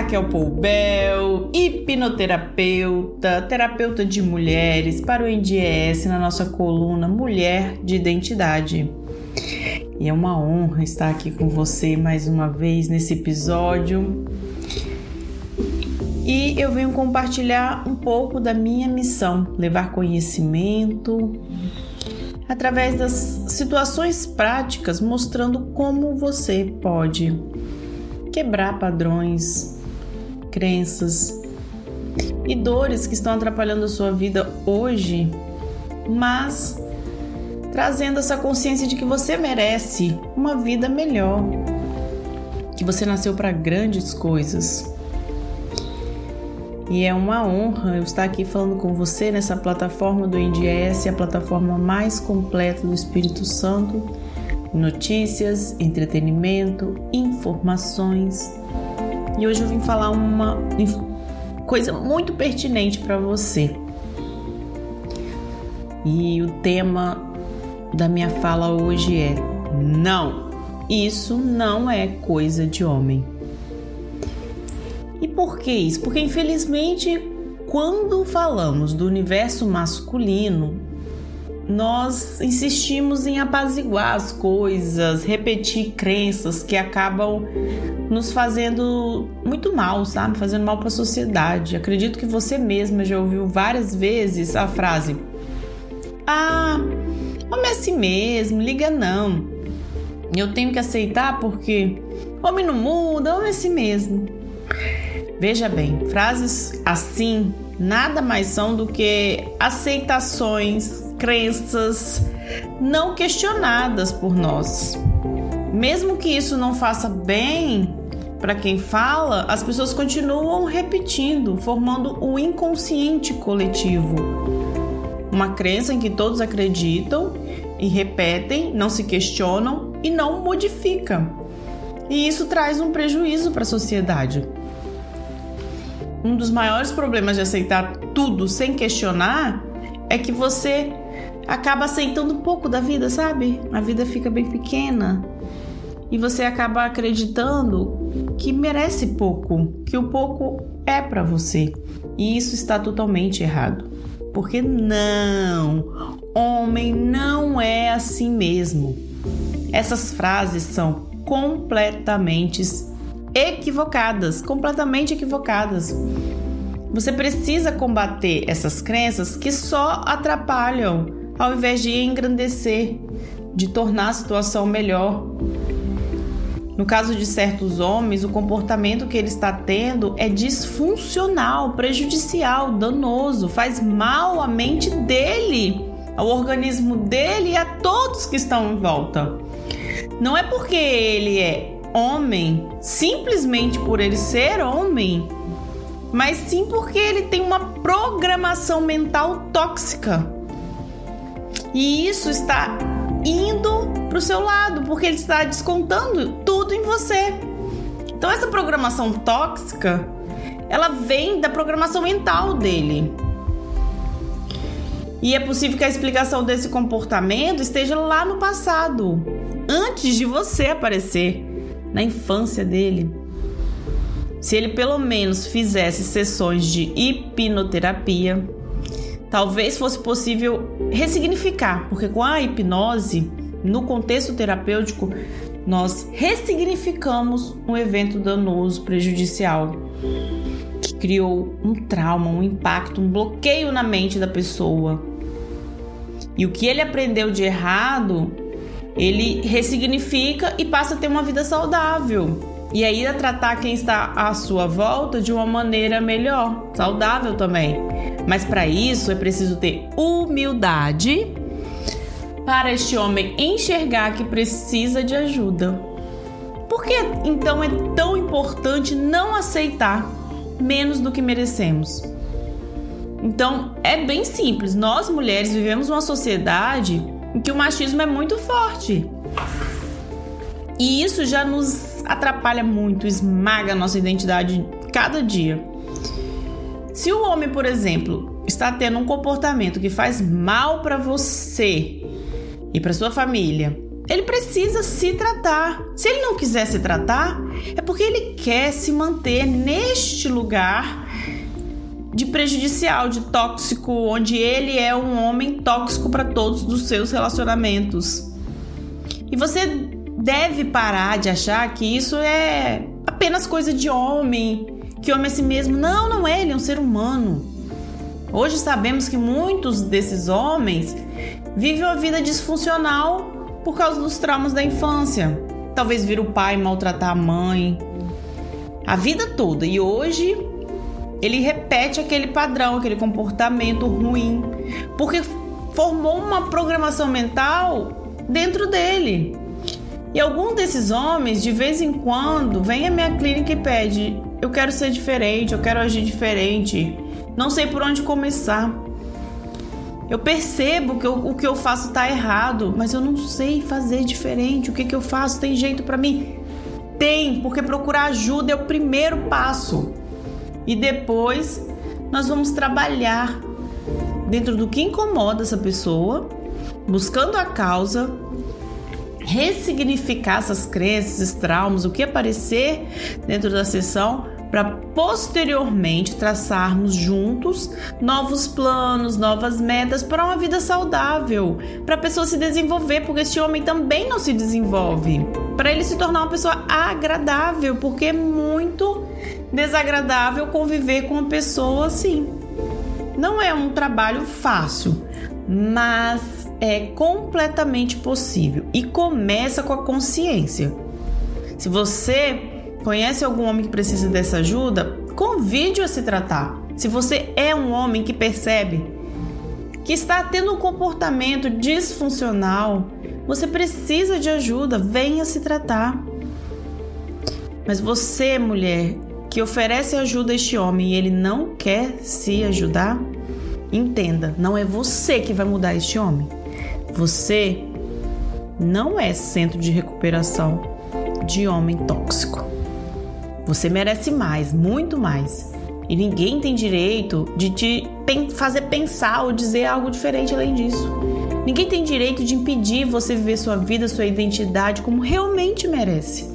Raquel Poubel, hipnoterapeuta, terapeuta de mulheres para o NDS na nossa coluna Mulher de Identidade. E é uma honra estar aqui com você mais uma vez nesse episódio. E eu venho compartilhar um pouco da minha missão, levar conhecimento através das situações práticas, mostrando como você pode quebrar padrões, crenças e dores que estão atrapalhando a sua vida hoje, mas trazendo essa consciência de que você merece uma vida melhor, que você nasceu para grandes coisas. E é uma honra eu estar aqui falando com você nessa plataforma do NDS, a plataforma mais completa do Espírito Santo notícias, entretenimento, informações. E hoje eu vim falar uma coisa muito pertinente para você. E o tema da minha fala hoje é: não, isso não é coisa de homem. E por que isso? Porque infelizmente, quando falamos do universo masculino, nós insistimos em apaziguar as coisas, repetir crenças que acabam nos fazendo muito mal, sabe? Fazendo mal para a sociedade. Acredito que você mesma já ouviu várias vezes a frase: Ah, homem é assim mesmo, liga não. Eu tenho que aceitar porque homem não muda, homem é assim mesmo. Veja bem, frases assim nada mais são do que aceitações crenças não questionadas por nós. Mesmo que isso não faça bem para quem fala, as pessoas continuam repetindo, formando o inconsciente coletivo. Uma crença em que todos acreditam e repetem, não se questionam e não modificam. E isso traz um prejuízo para a sociedade. Um dos maiores problemas de aceitar tudo sem questionar é que você acaba aceitando um pouco da vida, sabe? A vida fica bem pequena e você acaba acreditando que merece pouco, que o pouco é para você. E isso está totalmente errado. Porque não, homem não é assim mesmo. Essas frases são completamente equivocadas, completamente equivocadas. Você precisa combater essas crenças que só atrapalham ao invés de engrandecer, de tornar a situação melhor. No caso de certos homens, o comportamento que ele está tendo é disfuncional, prejudicial, danoso, faz mal à mente dele, ao organismo dele e a todos que estão em volta. Não é porque ele é homem, simplesmente por ele ser homem, mas sim porque ele tem uma programação mental tóxica e isso está indo para o seu lado, porque ele está descontando tudo em você. Então essa programação tóxica, ela vem da programação mental dele. E é possível que a explicação desse comportamento esteja lá no passado, antes de você aparecer, na infância dele. Se ele pelo menos fizesse sessões de hipnoterapia, talvez fosse possível ressignificar, porque com a hipnose, no contexto terapêutico, nós ressignificamos um evento danoso, prejudicial, que criou um trauma, um impacto, um bloqueio na mente da pessoa. E o que ele aprendeu de errado, ele ressignifica e passa a ter uma vida saudável e aí a tratar quem está à sua volta de uma maneira melhor, saudável também. Mas para isso é preciso ter humildade para este homem enxergar que precisa de ajuda. Por que então é tão importante não aceitar menos do que merecemos? Então é bem simples. Nós mulheres vivemos uma sociedade em que o machismo é muito forte. E isso já nos atrapalha muito, esmaga a nossa identidade cada dia. Se o homem, por exemplo, está tendo um comportamento que faz mal para você e para sua família, ele precisa se tratar. Se ele não quiser se tratar, é porque ele quer se manter neste lugar de prejudicial, de tóxico, onde ele é um homem tóxico para todos os seus relacionamentos. E você deve parar de achar que isso é apenas coisa de homem, que homem é si mesmo. Não, não é, ele é um ser humano. Hoje sabemos que muitos desses homens vivem uma vida disfuncional por causa dos traumas da infância. Talvez vir o pai maltratar a mãe. A vida toda. E hoje ele repete aquele padrão, aquele comportamento ruim, porque formou uma programação mental dentro dele. E algum desses homens, de vez em quando, vem à minha clínica e pede: Eu quero ser diferente, eu quero agir diferente, não sei por onde começar. Eu percebo que eu, o que eu faço está errado, mas eu não sei fazer diferente. O que, que eu faço? Tem jeito para mim? Tem, porque procurar ajuda é o primeiro passo. E depois nós vamos trabalhar dentro do que incomoda essa pessoa, buscando a causa, ressignificar essas crenças, esses traumas, o que aparecer dentro da sessão para posteriormente traçarmos juntos novos planos, novas metas para uma vida saudável, para a pessoa se desenvolver, porque esse homem também não se desenvolve, para ele se tornar uma pessoa agradável, porque é muito desagradável conviver com uma pessoa assim. Não é um trabalho fácil, mas é completamente possível e começa com a consciência. Se você Conhece algum homem que precisa dessa ajuda? Convide-o a se tratar. Se você é um homem que percebe que está tendo um comportamento disfuncional, você precisa de ajuda, venha se tratar. Mas você, mulher, que oferece ajuda a este homem e ele não quer se ajudar, entenda, não é você que vai mudar este homem. Você não é centro de recuperação de homem tóxico. Você merece mais, muito mais. E ninguém tem direito de te fazer pensar ou dizer algo diferente além disso. Ninguém tem direito de impedir você viver sua vida, sua identidade como realmente merece.